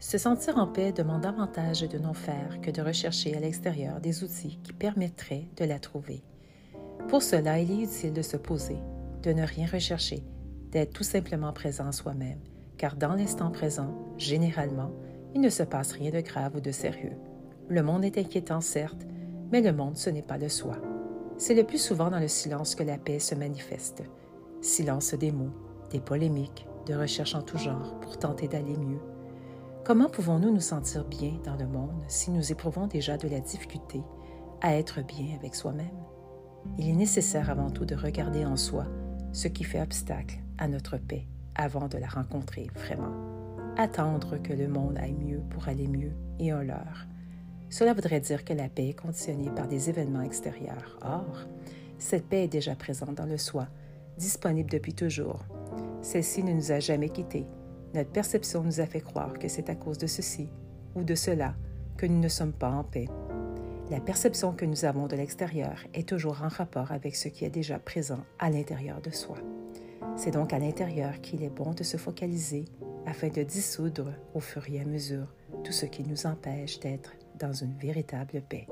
Se sentir en paix demande davantage de non faire que de rechercher à l'extérieur des outils qui permettraient de la trouver. Pour cela, il est utile de se poser, de ne rien rechercher, d'être tout simplement présent soi-même, car dans l'instant présent, généralement, il ne se passe rien de grave ou de sérieux. Le monde est inquiétant, certes, mais le monde, ce n'est pas le soi. C'est le plus souvent dans le silence que la paix se manifeste. Silence des mots, des polémiques, de recherches en tout genre pour tenter d'aller mieux. Comment pouvons-nous nous sentir bien dans le monde si nous éprouvons déjà de la difficulté à être bien avec soi-même? Il est nécessaire avant tout de regarder en soi ce qui fait obstacle à notre paix avant de la rencontrer vraiment. Attendre que le monde aille mieux pour aller mieux et un leurre. Cela voudrait dire que la paix est conditionnée par des événements extérieurs. Or, cette paix est déjà présente dans le soi, disponible depuis toujours. Celle-ci ne nous a jamais quittés. Notre perception nous a fait croire que c'est à cause de ceci ou de cela que nous ne sommes pas en paix. La perception que nous avons de l'extérieur est toujours en rapport avec ce qui est déjà présent à l'intérieur de soi. C'est donc à l'intérieur qu'il est bon de se focaliser afin de dissoudre au fur et à mesure tout ce qui nous empêche d'être dans une véritable paix.